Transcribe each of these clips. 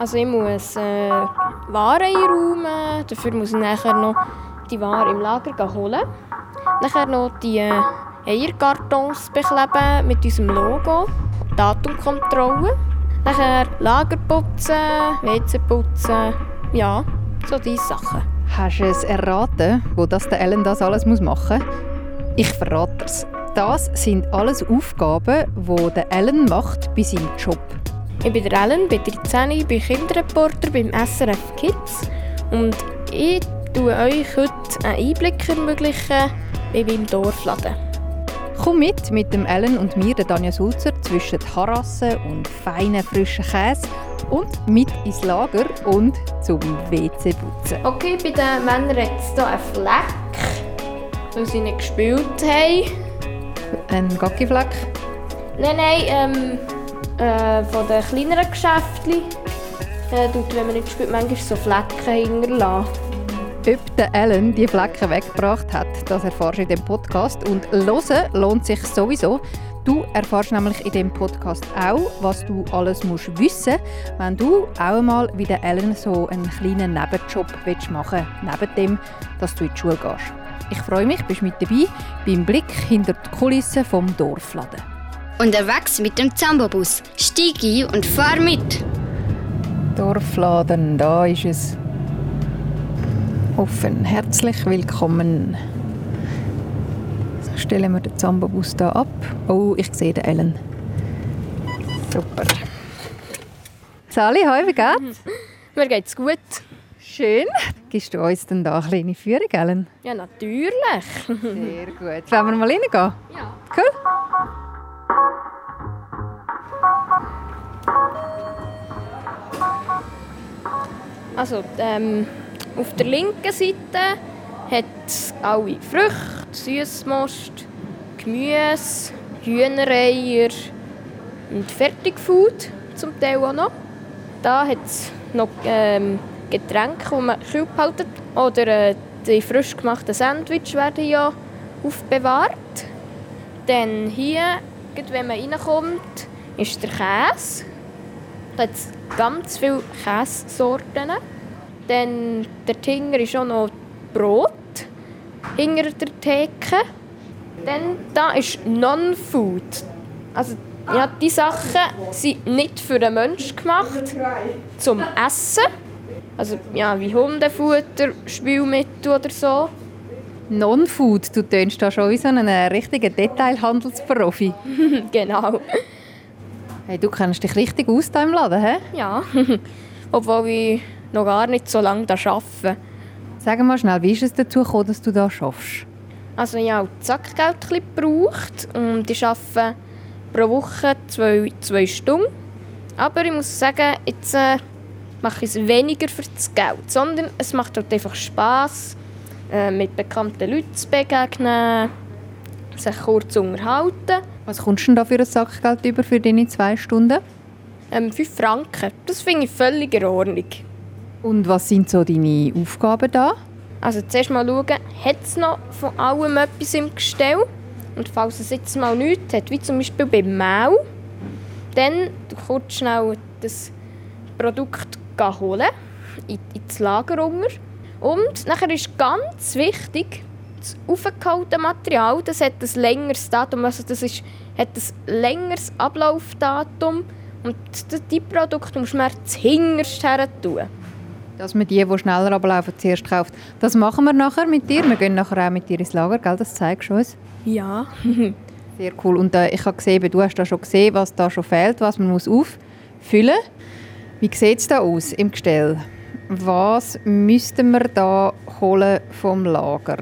Also ich muss äh, Waren einräumen, dafür muss ich nachher noch die Ware im Lager holen. Nachher noch die äh, Eierkartons bekleben mit unserem Logo, Datumkontrolle. Nachher Lager putzen, WC putzen, ja, so diese Sachen. Hast du es erraten, wo das der Ellen das alles machen muss? Ich verrate es. Das sind alles Aufgaben, die der Ellen macht bei seinem Job. Ich bin Ellen, bin 13, ich bin Kinderreporter beim SRF Kids und ich tue euch heute einen Einblick ermöglichen wie beim Dorfladen. Komm mit mit dem Ellen und mir, der Danja Sulzer, zwischen Harassen und feinen frischen Käse und mit ins Lager und zum WC putzen. Okay, bei den Männern hat es hier einen Fleck, weil sie nicht gespielt haben. Ein Gackifleck? Nein, nein, ähm, äh, von den kleineren Geschäften äh, wenn man nicht spielt, manchmal so Flecken hinterlassen. Ob der Ellen die Flecken weggebracht hat, das erfährst du in dem Podcast. Und hören lohnt sich sowieso. Du erfährst nämlich in dem Podcast auch, was du alles musst wissen wenn du auch einmal wie der Ellen so einen kleinen Nebenjob machen willst, neben dem, dass du in die Schule gehst. Ich freue mich, bist mit dabei beim Blick hinter die Kulissen vom Dorfladen. Unterwegs mit dem Zambobus. Stieg ein und fahr mit. Dorfladen, da ist es. Offen. Herzlich willkommen. So stellen wir den Zambobus hier ab. Oh, ich sehe den Ellen. Super. Sali, hi, wie geht's? Mir geht's gut. Schön. Gibst du uns denn da eine kleine Führung, Ellen? Ja, natürlich. Sehr gut. Wollen wir mal reingehen? Ja. Cool. Also, ähm, auf der linken Seite hat es alle Früchte, Süßmost, Gemüse, Hühnereier und Fertigfood zum Teil auch noch. Da hat es noch ähm, Getränke, die man kühl behalten. Oder äh, die frisch gemachten Sandwich werden ja aufbewahrt. Dann hier, wenn man reinkommt, ist der Käse. Hat es ganz viele Käsesorten. Dann der Tinger ist auch noch Brot hinter der Theke. Dann da ist Non-Food. Also ja, die Sachen sind nicht für den Menschen gemacht, zum Essen. Also ja, wie Hundefutter, Spielmittel oder so. Non-Food, du tönst da schon wie so einen richtigen Detailhandelsprofi. genau. Hey, du kennst dich richtig aus hier im Laden, hä? Ja, obwohl ich noch gar nicht so lange da arbeite. Sag mal schnell, wie ist es dazu gekommen, dass du da schaffst? Also ich habe Zackgeld gebraucht und ich arbeite pro Woche zwei, zwei Stunden. Aber ich muss sagen, jetzt äh, mache ich es weniger für das Geld, sondern es macht halt einfach Spass, äh, mit bekannten Leuten zu begegnen, sich kurz zu unterhalten. Was kommst du denn da für ein Sackgeld über für deine zwei Stunden? Ähm, 5 Franken. Das finde ich völlig in Ordnung. Und was sind so deine Aufgaben da? Also zuerst mal schauen, hat es noch von allem etwas im Gestell? Und falls es jetzt mal nichts hat, wie zum Beispiel beim Mehl, dann du kurz schnell das Produkt holen, ins Lager unter. Und nachher ist ganz wichtig, das aufgeholte Material, das hat ein längeres Datum, also das ist, hat ein längeres Ablaufdatum und die Produkte muss man zuhinterst her tun. Dass man die, die schneller ablaufen, zuerst kauft. Das machen wir nachher mit dir. Wir gehen nachher auch mit dir ins Lager, gell? das zeigst du uns. Ja. Sehr cool. Und äh, ich habe gesehen, du hast da schon gesehen, was da schon fehlt, was man muss auffüllen muss. Wie sieht es da aus im Gestell? Was müssten wir da holen vom Lager?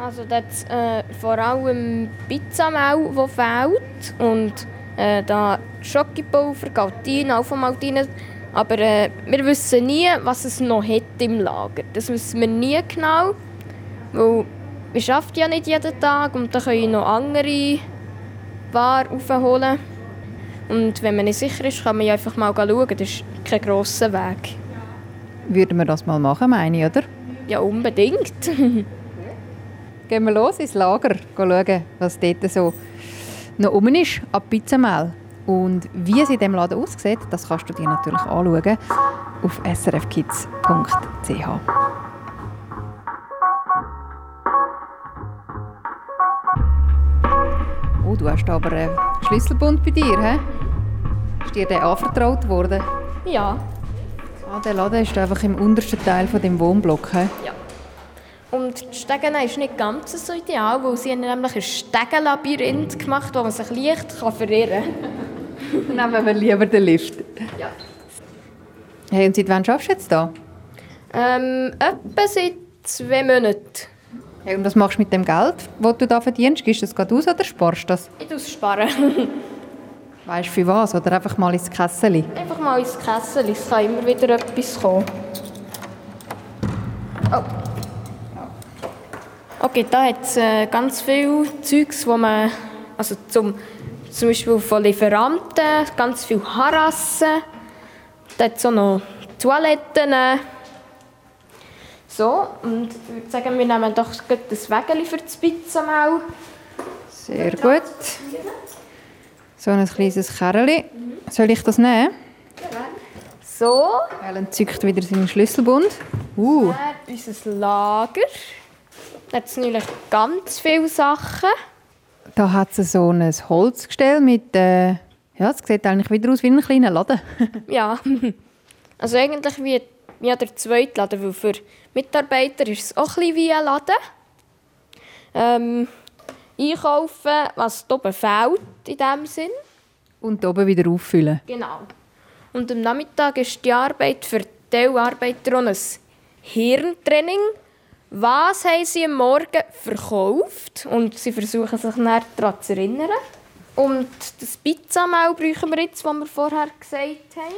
Also das äh, vor allem Pizzamehl, das fehlt und äh, da Schokipulver, Galtine, Alpha-Maltine. Aber äh, wir wissen nie, was es noch hat im Lager. Das wissen wir nie genau, weil wir arbeiten ja nicht jeden Tag und dann können noch andere Waren aufholen. Und wenn man nicht sicher ist, kann man ja einfach mal schauen. Das ist kein grosser Weg. Würden wir das mal machen, meine ich, oder? Ja, unbedingt. Gehen wir los ins Lager, schauen, was dort so noch rum ist, ab Pizzamehl. Und wie es in diesem Laden aussieht, das kannst du dir natürlich anschauen auf srfkids.ch. Oh, du hast aber einen Schlüsselbund bei dir, hä? Ist dir der anvertraut worden? Ja. Ah, der Laden ist einfach im untersten Teil von dem Wohnblock, hä? Ja. Und die Stegen ist nicht ganz so ideal, weil sie haben nämlich ein Stegenlabyrinth gemacht, wo man sich leicht kann verirren kann. Nehmen wir lieber den Lift. Ja. Hey, und seit wann schaffst du jetzt da? Ähm, etwa seit zwei Monaten. Hey, und was machst du mit dem Geld, das du da verdienst? Gibst du das gerade aus oder sparst du das? Ich muss sparen. Weißt du für was? Oder einfach mal ins Kessel? Einfach mal ins Kessel, es kann immer wieder etwas kommen. Oh. Okay, da hat es äh, ganz viel Zeugs, wo man, also zum, zum Beispiel von Lieferanten, ganz viel Harassen, da hat es auch noch Toiletten. So, und ich würde sagen, wir nehmen doch das Wägeli für das Pizzamehl. Sehr gut. So ein kleines Kerli. Soll ich das nehmen? So, Ellen zückt wieder seinen Schlüsselbund. Uh, dann unser Lager. Da hat es natürlich ganz viele Sachen. da hat es so ein Holzgestell mit... Äh, ja, es sieht eigentlich wieder aus wie ein kleiner Laden. Ja, also eigentlich wie, wie der zweite Laden, weil für Mitarbeiter ist es auch ein wie ein Laden. Ähm, einkaufen, was oben fehlt in diesem Sinn. Und oben wieder auffüllen. Genau. Und am Nachmittag ist die Arbeit für die Teilarbeiter auch ein Hirntraining. Was haben sie am Morgen verkauft? Und sie versuchen sich dann daran zu erinnern. Und das Pizzamehl brauchen wir jetzt, was wir vorher gesagt haben.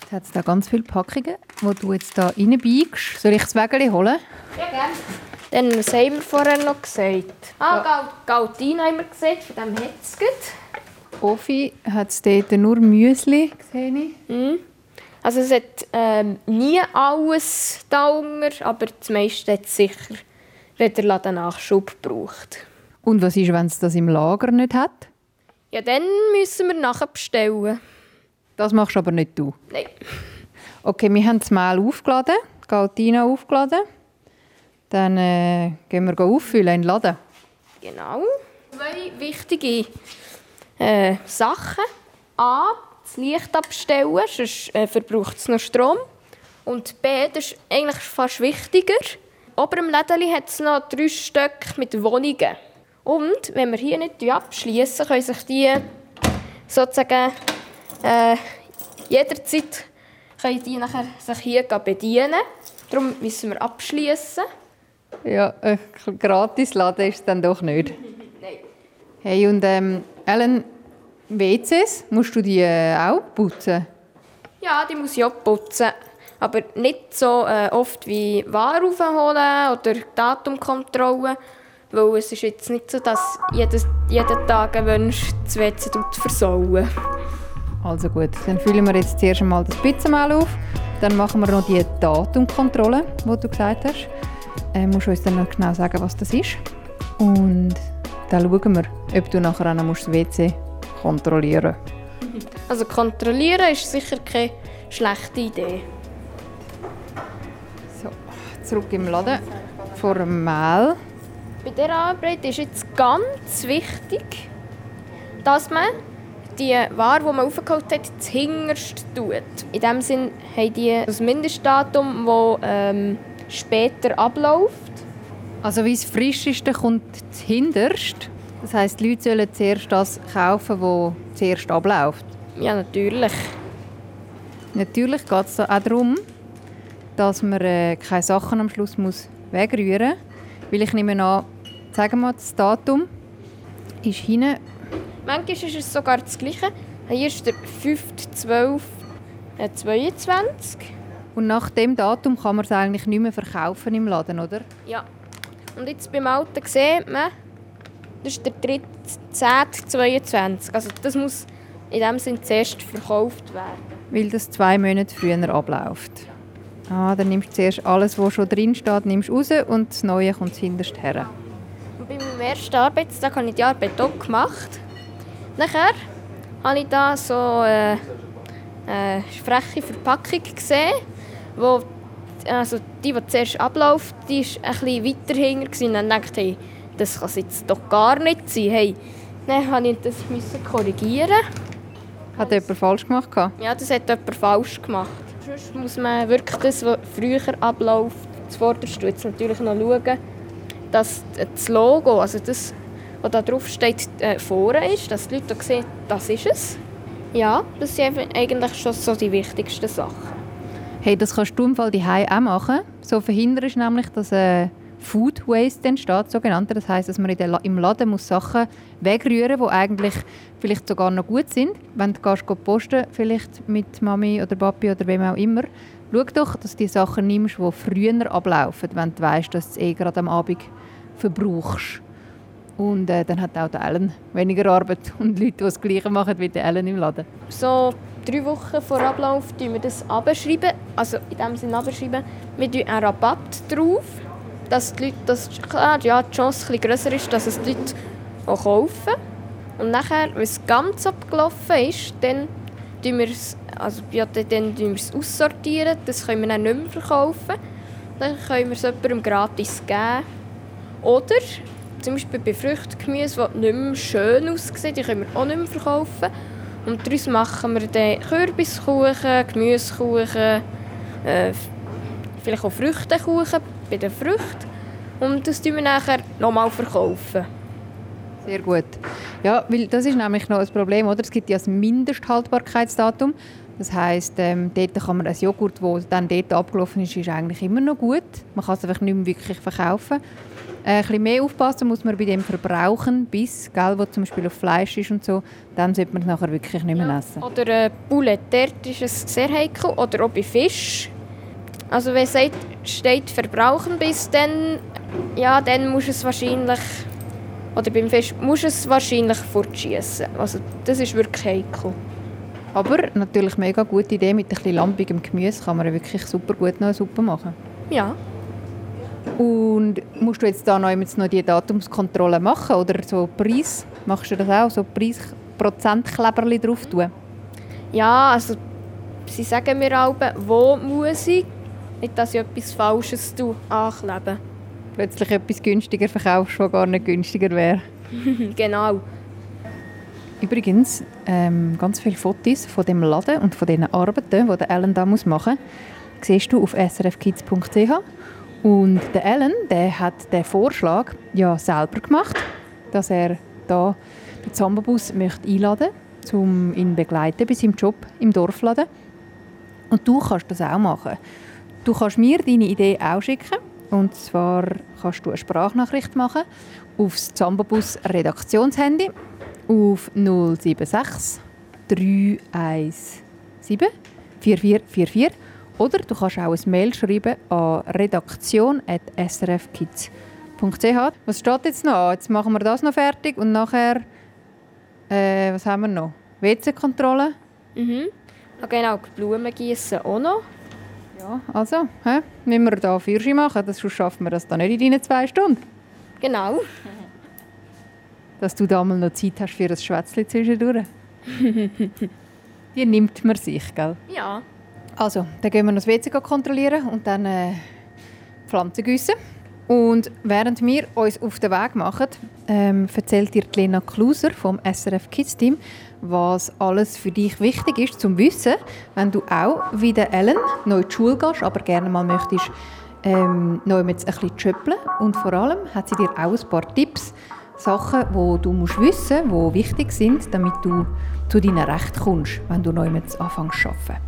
Jetzt hat es da ganz viele Packungen, die du jetzt da reinbiegst. Soll ich das Wägeli holen? Ja, gerne. Dann, was haben wir vorher noch gesagt? Ah, Gal Galtin haben wir gesagt, von dem hat es. Offi hat es dort nur Müsli, sehe ich. Mhm. Also es hat ähm, nie alles da unter, aber das meiste hat sicher, wenn der Laden Nachschub braucht. Und was ist, wenn es das im Lager nicht hat? Ja, dann müssen wir nachher bestellen. Das machst aber nicht du. Nein. Okay, wir haben das Mehl aufgeladen, Galtina aufgeladen. Dann äh, gehen wir auffüllen in den Laden. Genau. Zwei wichtige äh, Sachen. A, das Licht abstellen, sonst äh, verbraucht es noch Strom. Und B, das ist eigentlich fast wichtiger. Ober im Lädeli hat es noch drei Stück mit Wohnungen. Und wenn wir hier nicht abschließen, können sich die sozusagen äh, jederzeit können die nachher sich hier bedienen. Darum müssen wir abschließen. Ja, ein gratis Laden ist es dann doch nicht. Nein. Hey, und ähm, Ellen, WCs, musst du die äh, auch putzen? Ja, die muss ich auch putzen. Aber nicht so äh, oft wie Ware aufholen oder Datumkontrolle. Weil es ist jetzt nicht so, dass jedes, jeden Tag ein Mensch das WC versauen. Also gut, dann füllen wir jetzt zuerst einmal das Pizzamehl auf. Dann machen wir noch die Datumkontrolle, die du gesagt hast. Äh, musst du uns dann noch genau sagen, was das ist. Und dann schauen wir, ob du nachher auch noch musst das WC kontrollieren Also kontrollieren ist sicher keine schlechte Idee. So, zurück im Laden. Vor dem Mehl. Bei dieser Arbeit ist jetzt ganz wichtig, dass man die Ware, die man aufgeholt hat, zuhinterst tut. In dem Sinn haben die das Mindestdatum, das ähm, später abläuft. Also wie es frischeste kommt hinterst. Das heisst, die Leute sollen zuerst das kaufen, was zuerst abläuft. Ja, natürlich. Natürlich geht es auch darum, dass man äh, keine Sachen am Schluss muss wegrühren muss. Weil ich nehme an, sagen wir das Datum ist hinten. Manchmal ist es sogar das Gleiche. Hier ist der 5.12.22. Und nach dem Datum kann man es eigentlich nicht mehr verkaufen im Laden, oder? Ja. Und jetzt beim Alten sieht man, das ist der 3.10.22. Also das muss in dem Sinne zuerst verkauft werden. Weil das zwei Monate früher abläuft. Ah, dann nimmst du zuerst alles, was schon drin steht, nimmst raus und das Neue kommt hinterst her. Und bei meinem ersten Arbeitstag habe ich die Arbeit auch gemacht. Nachher habe ich da so eine, eine freche Verpackung gesehen, wo also die, die zuerst abläuft, die war ein bisschen weiter hinter und dann dachte ich, das kann es jetzt doch gar nicht sein. Hey, dann musste ich das korrigieren. Hat jemand falsch gemacht? Ja, das hat jemand falsch gemacht. Sonst muss man wirklich das, was früher abläuft, zuvorderst jetzt natürlich noch schauen, dass das Logo, also das, was da drauf steht, äh, vorne ist, dass die Leute sehen, das ist es. Ja, das sind eigentlich schon so die wichtigsten Sachen. Hey, das kannst du im Fall auch machen. So verhinderst du nämlich, dass äh, Food Waste entsteht, sogenannte. Das heißt, dass man der, im Laden muss Sachen wegrühren muss, die eigentlich vielleicht sogar noch gut sind. Wenn du gehst, gehst posten vielleicht mit Mami oder Papi oder wem auch immer, schau doch, dass du die Sachen nimmst, die früher ablaufen, wenn du weißt, dass du es eh gerade am Abend verbrauchst. Und äh, dann hat auch der Ellen weniger Arbeit und Leute, die das Gleiche machen wie der Ellen im Laden. So drei Wochen vor Ablauf schreiben wir das abschreiben, also in dem Sinne abschreiben. Wir tun einen Rabatt drauf, dass die Leute, dass, klar, ja, die Chance etwas grösser ist, dass es die Leute auch kaufen. Und nachher, wenn es ganz abgelaufen ist, dann tun wir es, also, ja, dann tun wir es aussortieren, das können wir dann nicht mehr verkaufen. Dann können wir es jemandem gratis geben. Oder zum Beispiel bei Früchten, Gemüse, die nicht mehr schön aussehen, die können wir auch nicht mehr verkaufen. Und daraus machen wir dann Kürbiskuchen, Gemüsekuchen, äh, vielleicht auch Früchtekuchen bei den Früchten. Und das verkaufen wir nachher nochmal verkaufen. Sehr gut. Ja, weil das ist nämlich noch ein Problem, oder? Es gibt ja ein Mindesthaltbarkeitsdatum. Das heisst, ähm, dort kann man ein Joghurt, das dann dort abgelaufen ist, ist eigentlich immer noch gut. Man kann es einfach nicht mehr wirklich verkaufen. Äh, ein bisschen mehr aufpassen muss man bei dem Verbrauchen, bis, gell, wo zum Beispiel auf Fleisch ist und so, dann sollte man es nachher wirklich nicht mehr ja. essen. Oder äh, Poulet, dort ist es sehr heikel. Oder auch bei Fisch. Also wenn es steht verbrauchen bis dann, ja, dann muss es wahrscheinlich, oder beim Fisch muss es wahrscheinlich fortschießen. Also das ist wirklich heikel. Aber natürlich eine mega gute Idee, mit ein bisschen lampigem Gemüse kann man wirklich super gut noch eine Suppe machen. Ja. Und musst du jetzt da noch, noch die Datumskontrolle machen oder so Preis? Machst du das auch, so Preisprozentkleberli drauf tun? Ja, also sie sagen mir auch, wo muss ich, nicht, dass ich etwas Falsches anklebe. Plötzlich etwas günstiger verkaufst, was gar nicht günstiger wäre. genau. Übrigens, ähm, ganz viele Fotos von dem Laden und von den Arbeiten, die Ellen da machen muss, siehst du auf srfkids.ch. Und der Alan, der hat den Vorschlag ja selber gemacht, dass er da den Zambabus möchte einladen möchte, um ihn begleiten bei seinem Job im Dorfladen. Und du kannst das auch machen. Du kannst mir deine Idee auch schicken. Und zwar kannst du eine Sprachnachricht machen auf das Zambabus Redaktionshandy auf 076 317 4444 oder du kannst auch ein Mail schreiben an redaktion.srfkids.ch. Was steht jetzt noch? Jetzt machen wir das noch fertig und nachher, äh, was haben wir noch? WC-Kontrolle. Mhm. Genau, die Blumen gießen auch noch. Ja, also, hä? müssen wir da Führerschein machen, sonst schaffen wir das dann nicht in deinen zwei Stunden. Genau. Dass du da mal noch Zeit hast für ein Schwätzchen zwischendurch. Die nimmt man sich, gell? Ja. Also, dann gehen wir noch das WC kontrollieren und dann äh, Pflanzen gießen. Und während wir uns auf den Weg machen, ähm, erzählt dir Lena Kluser vom SRF Kids Team, was alles für dich wichtig ist zum Wissen, wenn du auch wie der Ellen neu die Schule gehst, aber gerne mal möchtest ähm, neu mit ein bisschen schöppeln. Und vor allem hat sie dir auch ein paar Tipps, Sachen, die du musst wissen die wichtig sind, damit du zu deinen Rechten kommst, wenn du neu mit anfängst zu arbeiten.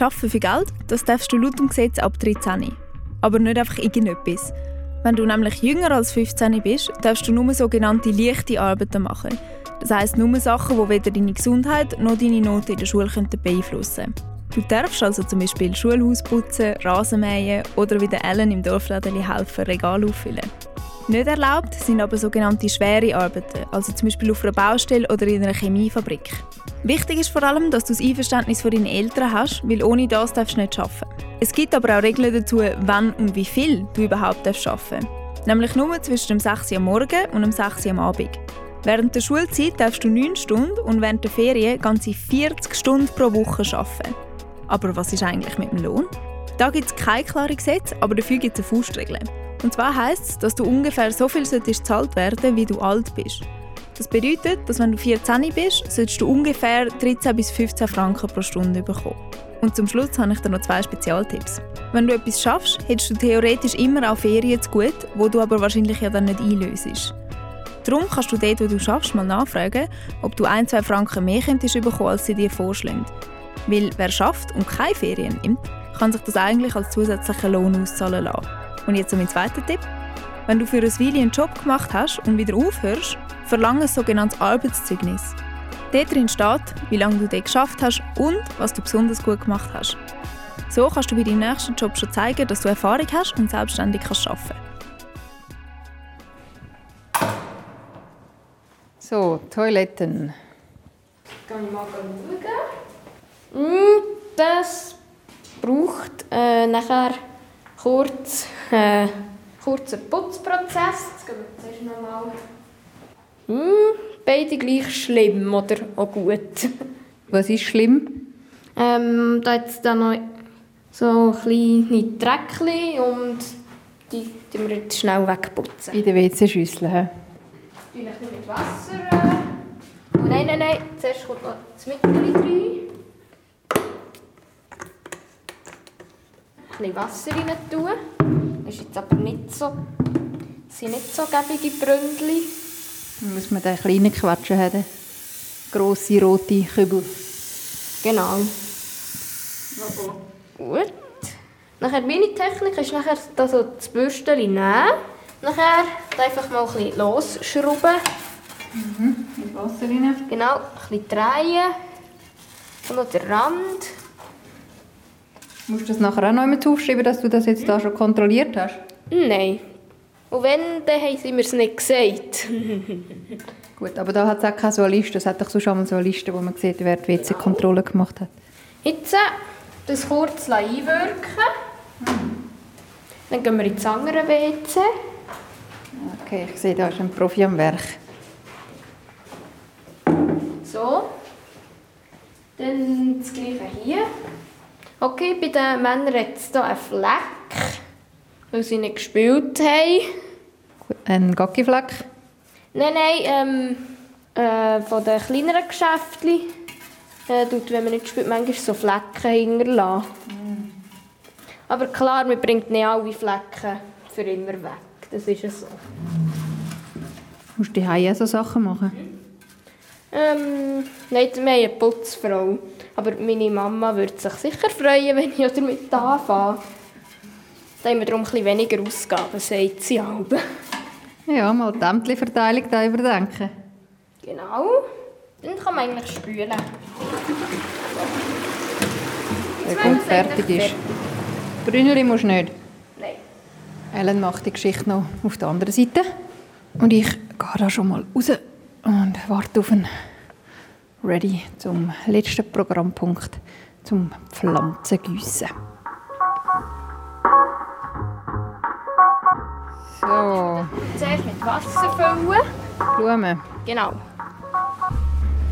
Arbeiten für Geld, das darfst du laut dem Gesetz ab 13. Aber nicht einfach irgendetwas. Wenn du nämlich jünger als 15 bist, darfst du nur sogenannte leichte Arbeiten machen. Das heisst nur Sachen, die weder deine Gesundheit noch deine Noten in der Schule beeinflussen können. Du darfst also zum Beispiel Schulhaus putzen, Rasen mähen oder wie der Ellen im Dorfläden helfen, Regal auffüllen. Nicht erlaubt sind aber sogenannte schwere Arbeiten, also zum Beispiel auf einer Baustelle oder in einer Chemiefabrik. Wichtig ist vor allem, dass du das Einverständnis von deinen Eltern hast, weil ohne das darfst du nicht arbeiten. Es gibt aber auch Regeln dazu, wann und wie viel du überhaupt arbeiten darfst. Nämlich nur zwischen dem 6 Uhr am Morgen und dem 6 Uhr am Abend. Während der Schulzeit darfst du 9 Stunden und während der Ferien ganze 40 Stunden pro Woche arbeiten. Aber was ist eigentlich mit dem Lohn? Da gibt es keine klare Gesetze, aber dafür gibt es eine Faustregel. Und zwar heisst es, dass du ungefähr so viel gezahlt werden wie du alt bist. Das bedeutet, dass wenn du 14 bist, solltest du ungefähr 13 bis 15 Franken pro Stunde bekommen. Und zum Schluss habe ich dir noch zwei Spezialtipps. Wenn du etwas schaffst, hättest du theoretisch immer auch Ferien zu gut, wo du aber wahrscheinlich ja dann nicht einlöst. Darum kannst du dort, wo du schaffst, mal nachfragen, ob du ein, zwei Franken mehr könntest bekommen, als sie dir vorschlagen. Weil wer schafft und keine Ferien nimmt, kann sich das eigentlich als zusätzlichen Lohn auszahlen lassen. Und jetzt mein zweiter Tipp. Wenn du für eine Weile einen Job gemacht hast und wieder aufhörst, verlange ein sogenanntes Arbeitszeugnis. Dort drin steht, wie lange du dort geschafft hast und was du besonders gut gemacht hast. So kannst du bei deinem nächsten Job schon zeigen, dass du Erfahrung hast und selbstständig kannst arbeiten So, Toiletten. Kann ich mal schauen? Mm, Das braucht äh, nachher kurz, äh, kurzen Putzprozess. Jetzt gehen wir zuerst nochmal. Mm, beide gleich schlimm oder auch gut. Was ist schlimm? Ähm, da hat es dann noch so kleine Dreckchen und die tun wir jetzt schnell wegputzen. In der WC-Schüssel. hä? Ich ein bisschen mit Wasser. Äh. Nein, nein, nein. Zuerst kommt noch das Mittel rein. Bisschen Wasser rein tun. Das ist jetzt aber nicht so, das sind nicht so gäbige Bründli. Dann muss man den kleinen quatschen haben. Grosse rote Kübel. Genau. Gut. Nachher meine Technik ist nachher da so das Bürstchen nehmen. Nachher einfach mal ein bisschen losschrauben. Mit Wasser rein. Genau, ein bisschen drehen. Und noch den Rand. Musst du das nachher auch noch einmal aufschreiben, dass du das jetzt da schon kontrolliert hast? Nein. Und wenn, dann haben sie mir es nicht gesagt. Gut, aber da hat es auch keine so eine Liste. Es hat doch sonst einmal so eine Liste, wo man sieht, wer die WC-Kontrolle gemacht hat. Jetzt äh, das kurz einwirken. Dann gehen wir ins andere WC. Okay, ich sehe, da ist ein Profi am Werk. So. Dann das gleiche hier. Okay, bei den Männern hat es hier einen Fleck, weil sie nicht gespielt haben. Ein Gackifleck. Nein, nein, ähm, äh, von den kleineren Geschäften äh, tut, wenn man nicht spielt, manchmal so Flecken hinterlassen. Aber klar, man bringt nicht alle Flecken für immer weg. Das ist es so. Musst du daheim auch so Sachen machen? Ähm, nein, wir haben eine Putzfrau. Aber meine Mama würde sich sicher freuen, wenn ich damit anfange. Da haben wir darum ein bisschen weniger Ausgaben, sagt sie auch. Ja, mal die Ämterverteilung da überdenken. Genau. Dann kann man eigentlich spülen. Der kommt fertig ist. Brünneli musst du nicht. Nein. Ellen macht die Geschichte noch auf der anderen Seite. Und ich gehe da schon mal raus und warte auf einen Ready zum letzten Programmpunkt, zum Pflanzengießen. So, Zuerst mit Wasser füllen. Blumen. Genau.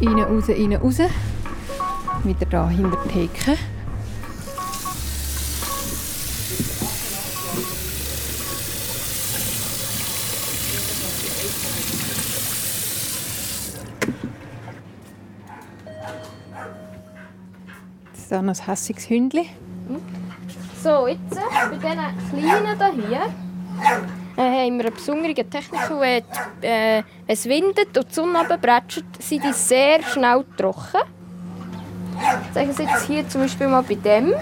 Rein, raus, rein, raus. Wieder da hinter die Theke. Jetzt da noch ein hässiges Hündchen. So, jetzt äh, bei diesen kleinen hier äh, haben wir eine besondere Technik. Wenn äh, es windet und die Sonne runterbretschert, sind die sehr schnell trocken. Sagen Sie jetzt hier zum Beispiel mal bei dem.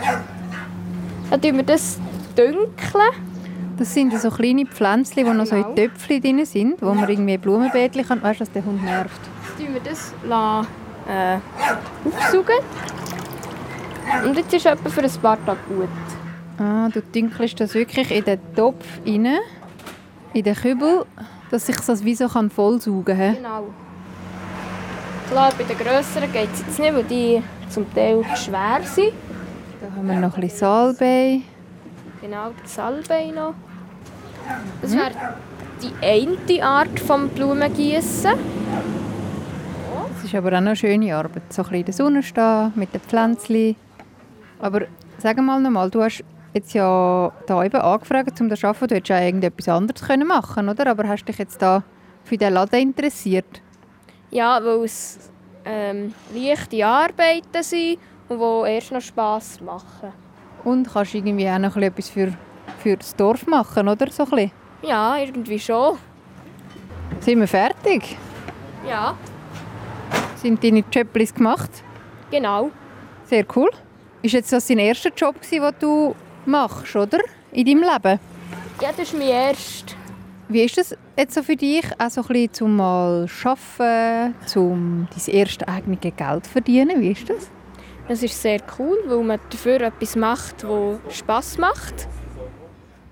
Dann tun wir das dünkeln. Das sind so kleine Pflänzchen, die noch so in Genau. Töpfchen drin sind, wo man irgendwie Blumenbeetchen kann. Weißt du, dass der Hund nervt? Jetzt tun wir das lassen, äh, aufsaugen. Und jetzt ist es etwa für ein paar Tage gut. Ah, du dünkelst das wirklich in den Topf rein, in den Kübel, dass sich das wie so kann vollsaugen kann. Genau. Klar, bei den grösseren geht es jetzt nicht, weil die zum Teil schwer sind. Da haben wir noch ein bisschen Salbei. Genau, der Salbei noch. Das wäre die eine Art vom Blumengießen. Das ist aber auch noch eine schöne Arbeit. So ein bisschen in der Sonne stehen, mit den Pflänzchen. Aber sag mal nochmal, du hast jetzt ja da eben angefragt, um das zu arbeiten. Du hättest ja irgendetwas anderes können machen oder? Aber hast dich jetzt da für den Laden interessiert? Ja, weil es ähm, leichte Arbeiten sind und die erst noch Spass machen. Und kannst irgendwie auch noch etwas für, für das Dorf machen, oder? So ein. Ja, irgendwie schon. Sind wir fertig? Ja, Sind deine Jobs gemacht? genau. Sehr cool. Ist jetzt das dein erster Job, gewesen, den du machst, oder? In deinem Leben? Ja, das ist mein erster. Wie ist es jetzt so für dich, auch so ein bisschen zum mal arbeiten, zum dein erstes eigenes Geld verdienen? Wie ist das? Das ist sehr cool, weil man dafür etwas macht, das Spass macht.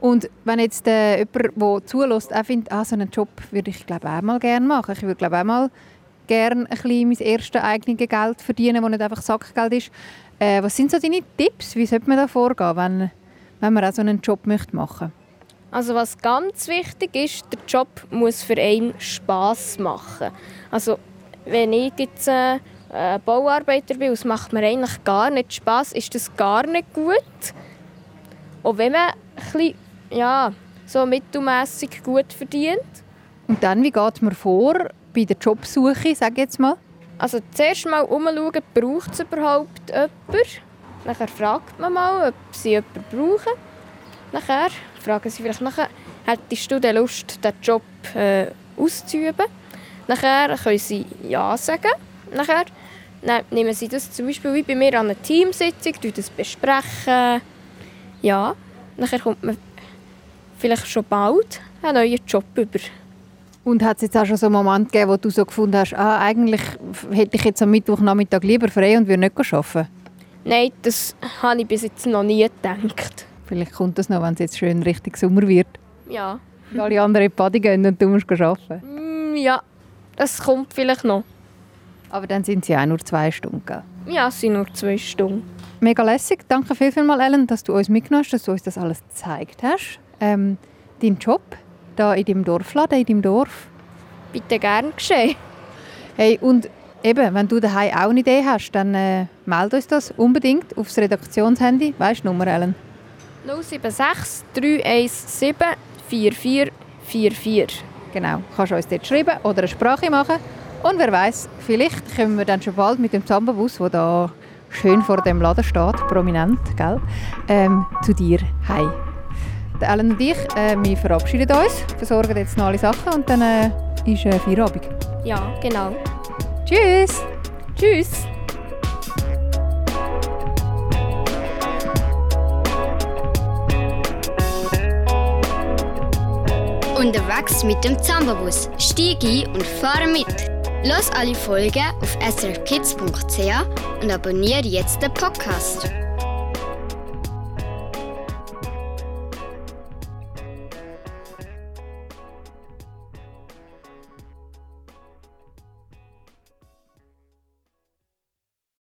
Und wenn jetzt äh, jemand, der zulässt, auch findet, ah, so einen Job würde ich glaube auch mal gerne machen. Ich würde glaube auch mal gerne ein bisschen mein erstes eigenes Geld verdienen, das nicht einfach Sackgeld ist. Äh, was sind so deine Tipps? Wie sollte man da vorgehen, wenn, wenn man auch so einen Job möchte machen Also was ganz wichtig ist, der Job muss für einen Spass machen. Also wenn ich jetzt äh, Bauarbeiter bin und es macht mir eigentlich gar nicht Spass, ist das gar nicht gut. Und wenn man bisschen, ja, so mittelmässig gut verdient, Und dann, wie geht man vor bei der Jobsuche, sag ich jetzt mal? Also zuerst mal umschauen, braucht es überhaupt jemanden? Nachher fragt man mal, ob sie jemanden brauchen. Nachher fragen sie vielleicht nachher, hättest du denn Lust, diesen Job äh, auszuüben? Nachher können sie Ja sagen. Nachher dann nehmen sie das zum Beispiel wie bei mir an einer Teamsitzung, das besprechen. Ja, nachher kommt man vielleicht schon bald einen neuen Job über. Und hat es jetzt auch schon so einen Moment gegeben, wo du so gefunden hast, ah, eigentlich hätte ich jetzt am Mittwochnachmittag lieber frei und würde nicht arbeiten? Nein, das habe ich bis jetzt noch nie gedacht. Vielleicht kommt das noch, wenn es jetzt schön richtig Sommer wird. Ja. Und alle anderen in die Party gehen und du musst arbeiten. Mm, ja, das kommt vielleicht noch. Aber dann sind sie auch nur zwei Stunden. Gell? Ja, es sind nur zwei Stunden. Mega lässig. Danke viel, viel mal, Ellen, dass du uns mitgenommen hast, dass du uns das alles gezeigt hast. Ähm, dein Job da in deinem Dorfladen, in deinem Dorf. Bitte gern geschehen. Hey, und eben, wenn du daheim auch eine Idee hast, dann äh, melde uns das unbedingt aufs Redaktionshandy. Weißt du Nummer, Ellen? 076 317 4444. Genau, kannst du uns dort schreiben oder eine Sprache machen. Und wer weiß, vielleicht kommen wir dann schon bald mit dem Zambabus, der da schön vor dem Laden steht, prominent, gell, ähm, zu dir heim. Der Ellen und ich, äh, wir verabschieden uns, versorgen jetzt noch alle Sachen und dann äh, ist äh, Feierabend. Ja, genau. Tschüss! Tschüss. Unterwegs mit dem Zambabus. Stieg ein und fahre mit. Los alle Folgen auf srkids.ch und abonniere jetzt den Podcast.